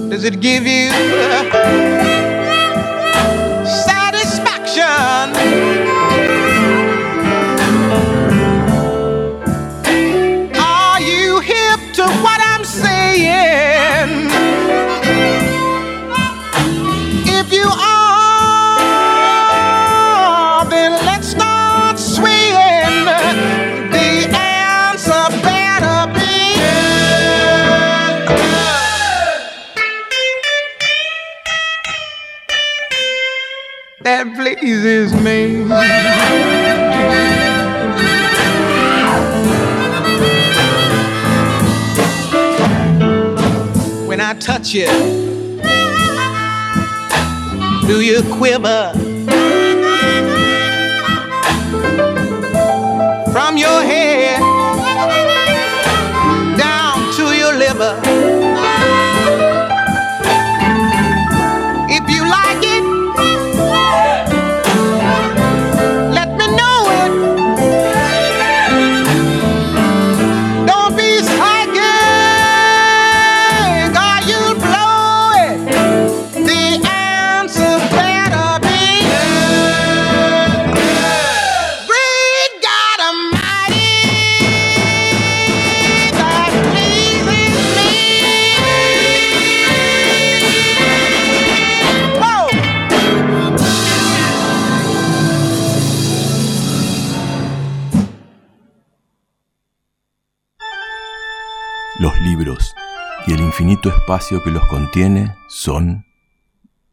[SPEAKER 2] Does it give you
[SPEAKER 6] que los contiene son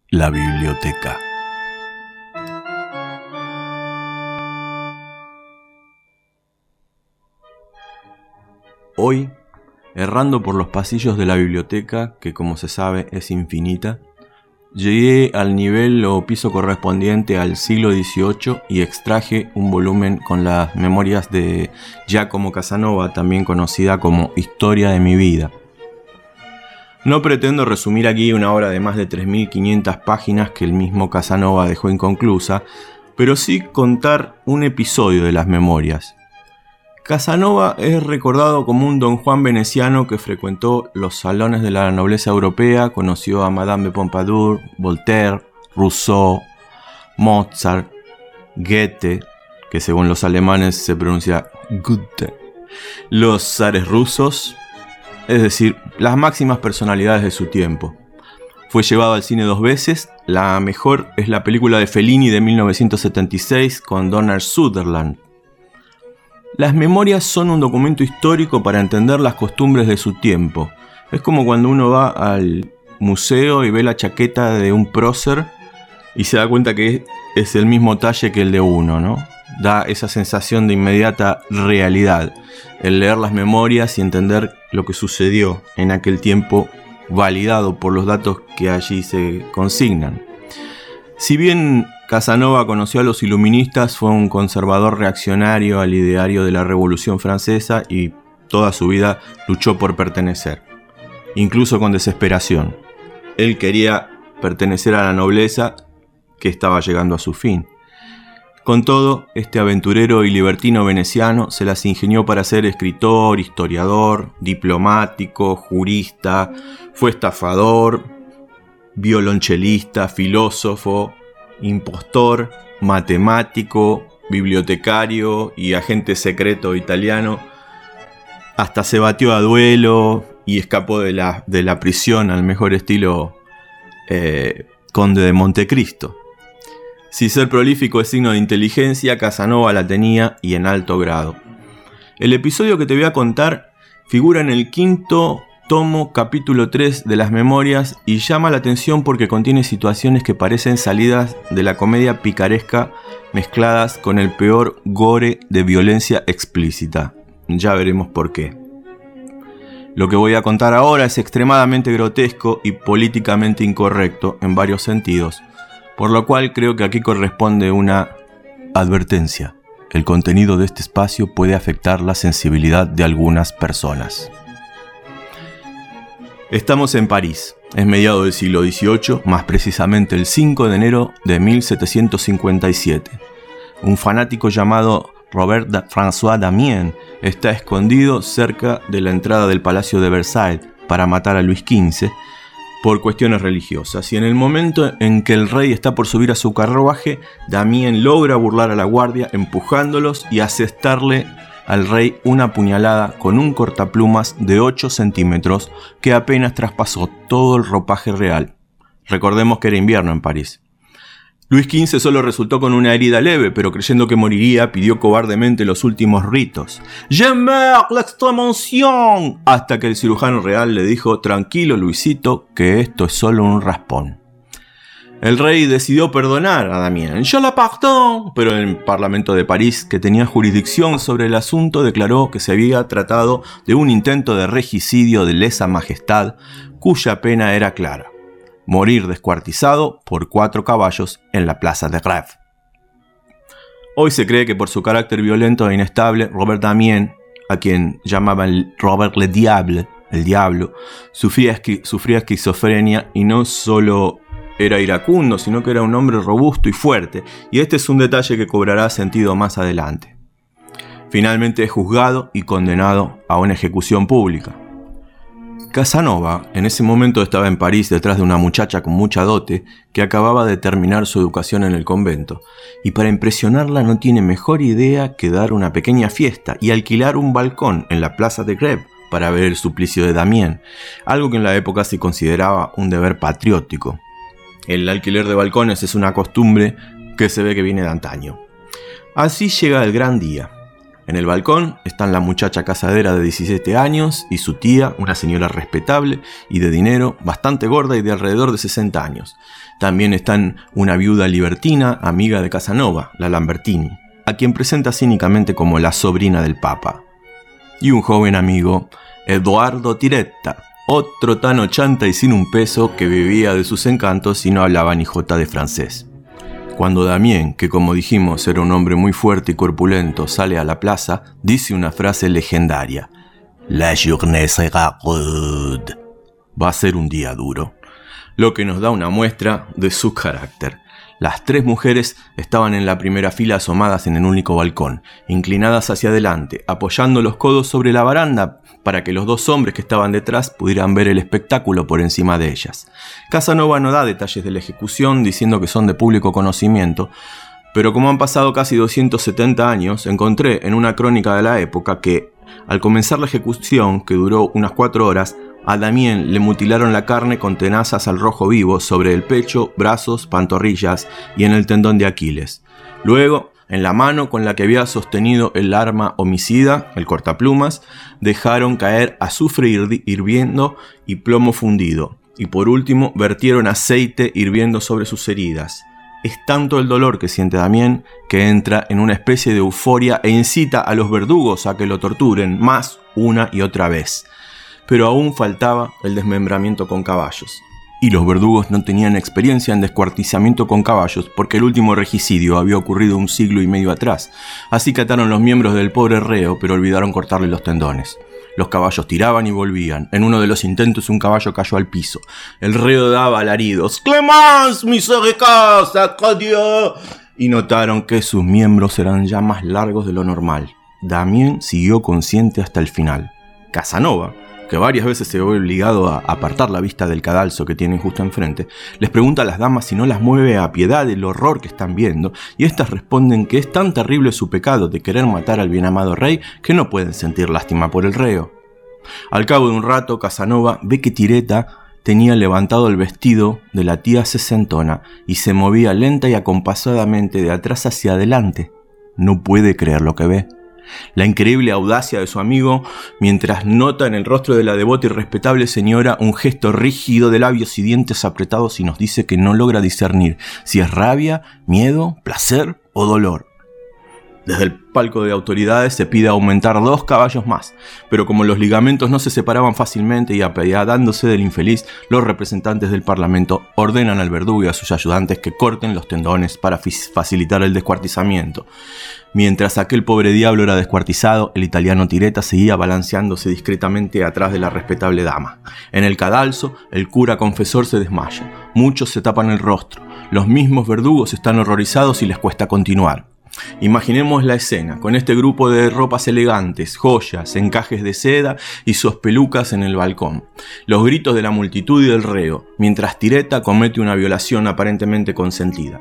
[SPEAKER 6] la biblioteca. Hoy, errando por los pasillos de la biblioteca, que como se sabe es infinita, llegué al nivel o piso correspondiente al siglo XVIII y extraje un volumen con las memorias de Giacomo Casanova, también conocida como Historia de mi vida no pretendo resumir aquí una obra de más de 3.500 páginas que el mismo Casanova dejó inconclusa, pero sí contar un episodio de las memorias. Casanova es recordado como un don Juan veneciano que frecuentó los salones de la nobleza europea, conoció a Madame de Pompadour, Voltaire, Rousseau, Mozart, Goethe, que según los alemanes se pronuncia Goethe, los zares rusos, es decir, las máximas personalidades de su tiempo. Fue llevado al cine dos veces, la mejor es la película de Fellini de 1976 con Donald Sutherland. Las memorias son un documento histórico para entender las costumbres de su tiempo. Es como cuando uno va al museo y ve la chaqueta de un prócer y se da cuenta que es el mismo talle que el de uno, ¿no? Da esa sensación de inmediata realidad, el leer las memorias y entender lo que sucedió en aquel tiempo validado por los datos que allí se consignan. Si bien Casanova conoció a los iluministas, fue un conservador reaccionario al ideario de la Revolución Francesa y toda su vida luchó por pertenecer, incluso con desesperación. Él quería pertenecer a la nobleza que estaba llegando a su fin. Con todo, este aventurero y libertino veneciano se las ingenió para ser escritor, historiador, diplomático, jurista, fue estafador, violonchelista, filósofo, impostor, matemático, bibliotecario y agente secreto italiano. Hasta se batió a duelo y escapó de la, de la prisión al mejor estilo eh, Conde de Montecristo. Si ser prolífico es signo de inteligencia, Casanova la tenía y en alto grado. El episodio que te voy a contar figura en el quinto tomo capítulo 3 de las memorias y llama la atención porque contiene situaciones que parecen salidas de la comedia picaresca mezcladas con el peor gore de violencia explícita. Ya veremos por qué. Lo que voy a contar ahora es extremadamente grotesco y políticamente incorrecto en varios sentidos, por lo cual creo que aquí corresponde una advertencia. El contenido de este espacio puede afectar la sensibilidad de algunas personas. Estamos en París, es mediado del siglo XVIII, más precisamente el 5 de enero de 1757. Un fanático llamado Robert François Damien está escondido cerca de la entrada del Palacio de Versailles para matar a Luis XV por cuestiones religiosas. Y en el momento en que el rey está por subir a su carruaje, Damien logra burlar a la guardia empujándolos y asestarle al rey una puñalada con un cortaplumas de 8 centímetros que apenas traspasó todo el ropaje real. Recordemos que era invierno en París. Luis XV solo resultó con una herida leve, pero creyendo que moriría, pidió cobardemente los últimos ritos. ¡Je meurs l'extrême Hasta que el cirujano real le dijo, tranquilo Luisito, que esto es solo un raspón. El rey decidió perdonar a Damien. Yo la pardon, pero el Parlamento de París, que tenía jurisdicción sobre el asunto, declaró que se había tratado de un intento de regicidio de lesa majestad, cuya pena era clara: morir descuartizado por cuatro caballos en la plaza de Grève. Hoy se cree que por su carácter violento e inestable, Robert Damien, a quien llamaban Robert le Diable, el diablo, sufría, sufría esquizofrenia y no solo era iracundo, sino que era un hombre robusto y fuerte, y este es un detalle que cobrará sentido más adelante. Finalmente es juzgado y condenado a una ejecución pública. Casanova en ese momento estaba en París detrás de una muchacha con mucha dote que acababa de terminar su educación en el convento, y para impresionarla no tiene mejor idea que dar una pequeña fiesta y alquilar un balcón en la plaza de Greve para ver el suplicio de Damien, algo que en la época se consideraba un deber patriótico. El alquiler de balcones es una costumbre que se ve que viene de antaño. Así llega el gran día. En el balcón están la muchacha casadera de 17 años y su tía, una señora respetable y de dinero, bastante gorda y de alrededor de 60 años. También están una viuda libertina, amiga de Casanova, la Lambertini, a quien presenta cínicamente como la sobrina del Papa. y un joven amigo, Eduardo Tiretta, otro tan ochanta y sin un peso que vivía de sus encantos y no hablaba ni jota de francés. Cuando Damien, que como dijimos era un hombre muy fuerte y corpulento, sale a la plaza, dice una frase legendaria. La journée sera rude. Va a ser un día duro. Lo que nos da una muestra de su carácter. Las tres mujeres estaban en la primera fila asomadas en el único balcón, inclinadas hacia adelante, apoyando los codos sobre la baranda para que los dos hombres que estaban detrás pudieran ver el espectáculo por encima de ellas. Casanova no da detalles de la ejecución diciendo que son de público conocimiento, pero como han pasado casi 270 años, encontré en una crónica de la época que, al comenzar la ejecución, que duró unas cuatro horas, a Damien le mutilaron la carne con tenazas al rojo vivo sobre el pecho, brazos, pantorrillas y en el tendón de Aquiles. Luego, en la mano con la que había sostenido el arma homicida, el cortaplumas, dejaron caer azufre hirviendo y plomo fundido. Y por último, vertieron aceite hirviendo sobre sus heridas. Es tanto el dolor que siente Damien que entra en una especie de euforia e incita a los verdugos a que lo torturen más una y otra vez pero aún faltaba el desmembramiento con caballos. Y los verdugos no tenían experiencia en descuartizamiento con caballos porque el último regicidio había ocurrido un siglo y medio atrás, así que ataron los miembros del pobre reo, pero olvidaron cortarle los tendones. Los caballos tiraban y volvían. En uno de los intentos un caballo cayó al piso. El reo daba alaridos. ¡Clemence, casa, Dios! Y notaron que sus miembros eran ya más largos de lo normal. Damien siguió consciente hasta el final. Casanova, que varias veces se ve obligado a apartar la vista del cadalso que tienen justo enfrente, les pregunta a las damas si no las mueve a piedad del horror que están viendo, y éstas responden que es tan terrible su pecado de querer matar al bien amado rey que no pueden sentir lástima por el reo. Al cabo de un rato, Casanova ve que Tireta tenía levantado el vestido de la tía sesentona y se movía lenta y acompasadamente de atrás hacia adelante. No puede creer lo que ve la increíble audacia de su amigo, mientras nota en el rostro de la devota y respetable señora un gesto rígido de labios y dientes apretados y nos dice que no logra discernir si es rabia, miedo, placer o dolor. Desde el palco de autoridades se pide aumentar dos caballos más, pero como los ligamentos no se separaban fácilmente y apiadándose del infeliz, los representantes del Parlamento ordenan al verdugo y a sus ayudantes que corten los tendones para facilitar el descuartizamiento. Mientras aquel pobre diablo era descuartizado, el italiano Tireta seguía balanceándose discretamente atrás de la respetable dama. En el cadalso, el cura confesor se desmaya. Muchos se tapan el rostro. Los mismos verdugos están horrorizados y les cuesta continuar. Imaginemos la escena, con este grupo de ropas elegantes, joyas, encajes de seda y sus pelucas en el balcón. Los gritos de la multitud y del reo, mientras Tireta comete una violación aparentemente consentida.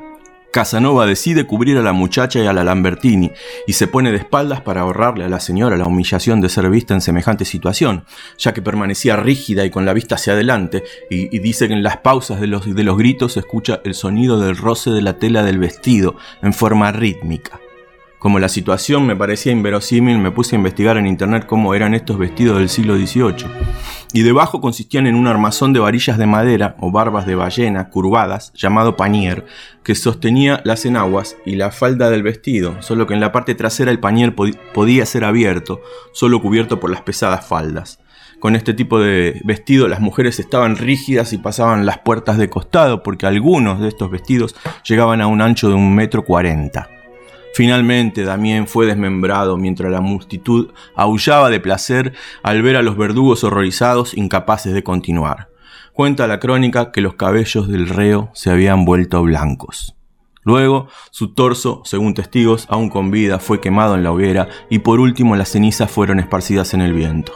[SPEAKER 6] Casanova decide cubrir a la muchacha y a la Lambertini y se pone de espaldas para ahorrarle a la señora la humillación de ser vista en semejante situación, ya que permanecía rígida y con la vista hacia adelante, y, dice que en las pausas de los, de los gritos se escucha el sonido del roce de la tela del vestido en forma rítmica. Como la situación me parecía inverosímil, me puse a investigar en internet cómo eran estos vestidos del siglo XVIII. Y debajo consistían en un armazón de varillas de madera o barbas de ballena curvadas, llamado panier, que sostenía las enaguas y la falda del vestido, solo que en la parte trasera el panier podía ser abierto, solo cubierto por las pesadas faldas. Con este tipo de vestido las mujeres estaban rígidas y pasaban las puertas de costado porque algunos de estos vestidos llegaban a un ancho de un metro cuarenta. Finalmente Damien fue desmembrado mientras la multitud aullaba de placer al ver a los verdugos horrorizados incapaces de continuar. Cuenta la crónica que los cabellos del reo se habían vuelto blancos. Luego, su torso, según testigos, aún con vida, fue quemado en la hoguera y por último las cenizas fueron esparcidas en el viento.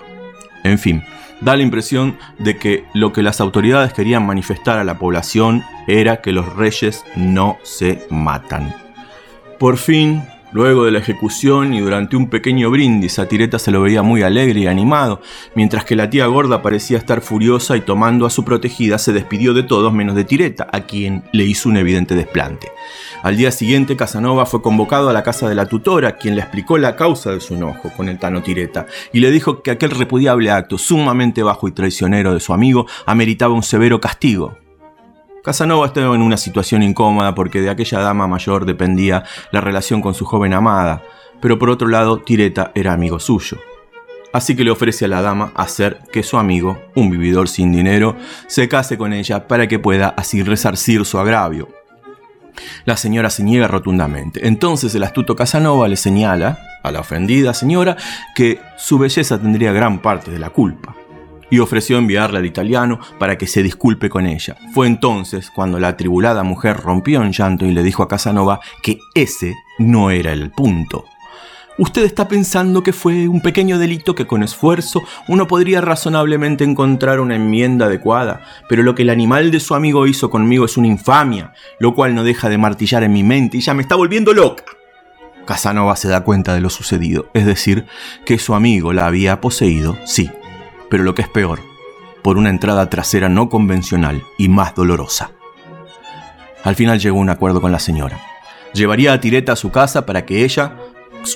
[SPEAKER 6] En fin, da la impresión de que lo que las autoridades querían manifestar a la población era que los reyes no se matan. Por fin, luego de la ejecución y durante un pequeño brindis, a Tireta se lo veía muy alegre y animado, mientras que la tía gorda parecía estar furiosa y tomando a su protegida se despidió de todos menos de Tireta, a quien le hizo un evidente desplante. Al día siguiente, Casanova fue convocado a la casa de la tutora, quien le explicó la causa de su enojo con el Tano Tireta, y le dijo que aquel repudiable acto sumamente bajo y traicionero de su amigo ameritaba un severo castigo. Casanova estaba en una situación incómoda porque de aquella dama mayor dependía la relación con su joven amada, pero por otro lado Tireta era amigo suyo. así que le ofrece a la dama hacer que su amigo, un vividor sin dinero, se case con ella para que pueda así resarcir su agravio. La señora se niega rotundamente. Entonces el astuto Casanova le señala a la ofendida señora que su belleza tendría gran parte de la culpa y ofreció enviarla al italiano para que se disculpe con ella. Fue entonces cuando la atribulada mujer rompió en llanto y le dijo a Casanova que ese no era el punto. Usted está pensando que fue un pequeño delito que con esfuerzo uno podría razonablemente encontrar una enmienda adecuada, pero lo que el animal de su amigo hizo conmigo es una infamia, lo cual no deja de martillar en mi mente y ya me está volviendo loca. Casanova se da cuenta de lo sucedido, es decir, que su amigo la había poseído, sí, pero lo que es peor, por una entrada trasera no convencional y más dolorosa. Al final llegó un acuerdo con la señora. Llevaría a Tireta a su casa para que ella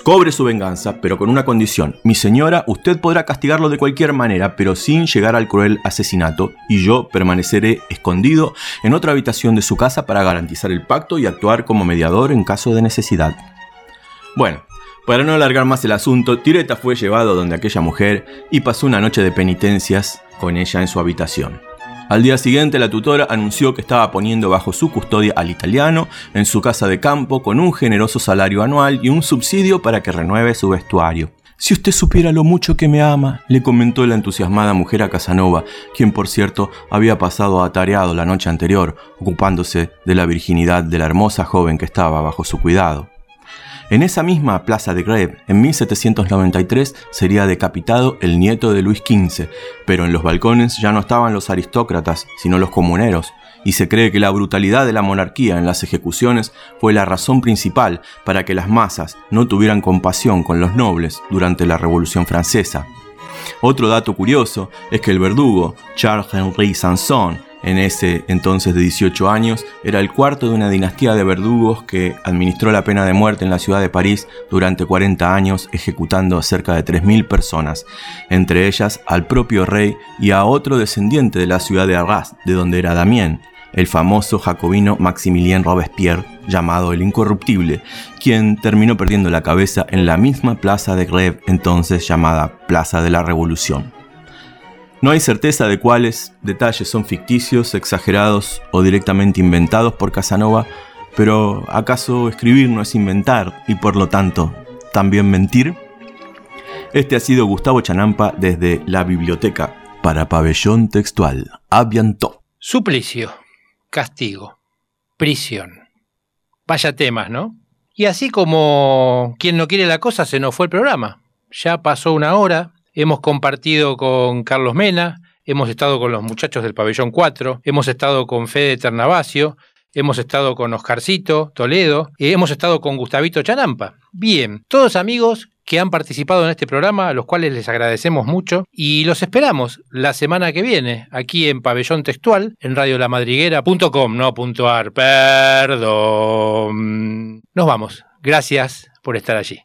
[SPEAKER 6] cobre su venganza, pero con una condición. Mi señora, usted podrá castigarlo de cualquier manera, pero sin llegar al cruel asesinato, y yo permaneceré escondido en otra habitación de su casa para garantizar el pacto y actuar como mediador en caso de necesidad. Bueno, para no alargar más el asunto, Tireta fue llevado donde aquella mujer y pasó una noche de penitencias con ella en su habitación. Al día siguiente la tutora anunció que estaba poniendo bajo su custodia al italiano en su casa de campo con un generoso salario anual y un subsidio para que renueve su vestuario. Si usted supiera lo mucho que me ama, le comentó la entusiasmada mujer a Casanova, quien por cierto había pasado atareado la noche anterior, ocupándose de la virginidad de la hermosa joven que estaba bajo su cuidado. En esa misma plaza de Greve, en 1793, sería decapitado el nieto de Luis XV, pero en los balcones ya no estaban los aristócratas, sino los comuneros, y se cree que la brutalidad de la monarquía en las ejecuciones fue la razón principal para que las masas no tuvieran compasión con los nobles durante la Revolución Francesa. Otro dato curioso es que el verdugo, Charles Henri Sanson, en ese entonces de 18 años, era el cuarto de una dinastía de verdugos que administró la pena de muerte en la ciudad de París durante 40 años, ejecutando a cerca de 3.000 personas, entre ellas al propio rey y a otro descendiente de la ciudad de Arras, de donde era Damien, el famoso jacobino Maximilien Robespierre, llamado el Incorruptible, quien terminó perdiendo la cabeza en la misma plaza de Grève entonces llamada Plaza de la Revolución. No hay certeza de cuáles detalles son ficticios, exagerados o directamente inventados por Casanova, pero ¿acaso escribir no es inventar y por lo tanto también mentir? Este ha sido Gustavo Chanampa desde la biblioteca para pabellón textual. Aviantó.
[SPEAKER 1] Suplicio, castigo, prisión. Vaya temas, ¿no? Y así como quien no quiere la cosa se nos fue el programa. Ya pasó una hora, Hemos compartido con Carlos Mena, hemos estado con los muchachos del pabellón 4, hemos estado con Fede Ternavasio, hemos estado con Oscarcito Toledo, y hemos estado con Gustavito Chanampa. Bien, todos amigos que han participado en este programa, a los cuales les agradecemos mucho y los esperamos la semana que viene aquí en Pabellón Textual en radiolamadriguera.com, no .ar, perdón. Nos vamos. Gracias por estar allí.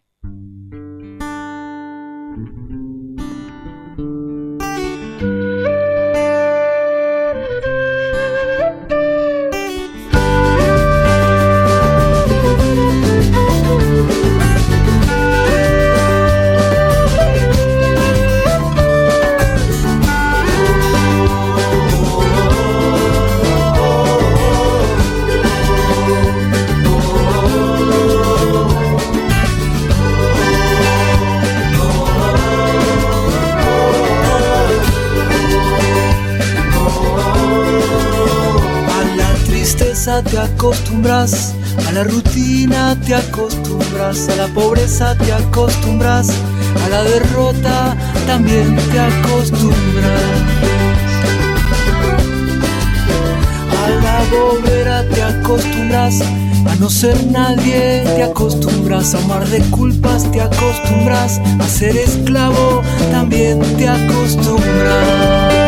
[SPEAKER 7] Te acostumbras, a la rutina te acostumbras, a la pobreza te acostumbras, a la derrota también te acostumbras. A la bobera te acostumbras, a no ser nadie te acostumbras, a amar de culpas te acostumbras, a ser esclavo también te acostumbras.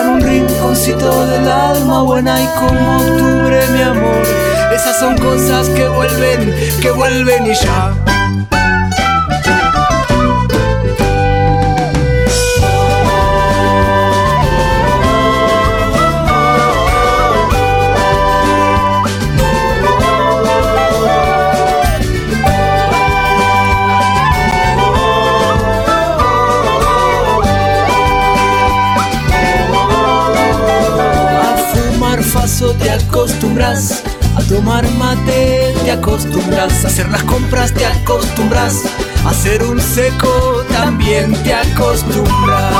[SPEAKER 7] en un rinconcito del alma buena y como octubre mi amor, esas son cosas que vuelven, que vuelven y ya. Tomar mate te acostumbras, a hacer las compras te acostumbras, a hacer un seco también te acostumbras.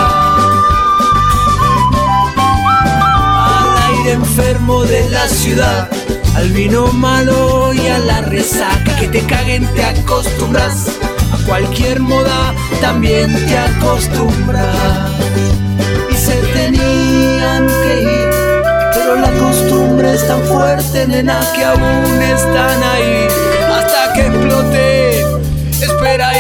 [SPEAKER 7] Al aire enfermo de la ciudad, al vino malo y a la resaca que te caguen te acostumbras, a cualquier moda también te acostumbras costumbre es tan fuerte, nena, que aún están ahí hasta que explote. Espera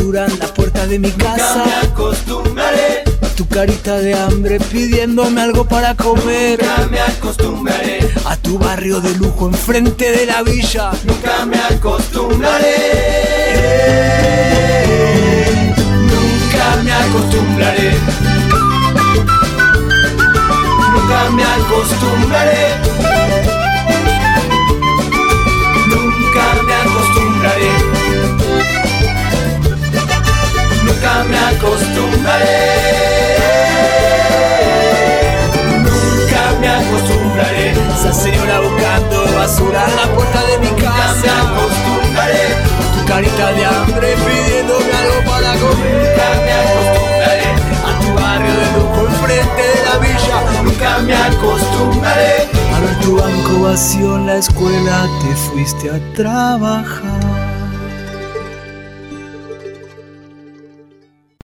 [SPEAKER 7] en la puerta de mi casa.
[SPEAKER 2] Nunca me acostumbraré,
[SPEAKER 7] A tu carita de hambre pidiéndome algo para comer.
[SPEAKER 2] nunca me acostumbraré,
[SPEAKER 7] A tu barrio de lujo enfrente de la villa.
[SPEAKER 2] nunca me acostumbraré. Nunca me acostumbraré. Nunca me acostumbraré. Nunca me acostumbraré. Nunca me acostumbraré.
[SPEAKER 7] Esa señora buscando basura en la puerta de mi
[SPEAKER 2] Nunca me
[SPEAKER 7] casa.
[SPEAKER 2] acostumbraré.
[SPEAKER 7] Tu carita de hambre pidiéndome algo para comer.
[SPEAKER 2] Nunca me acostumbraré.
[SPEAKER 7] A tu barrio de lujo enfrente de la villa.
[SPEAKER 2] Nunca me acostumbraré.
[SPEAKER 7] A ver tu banco vacío en la escuela te fuiste a trabajar.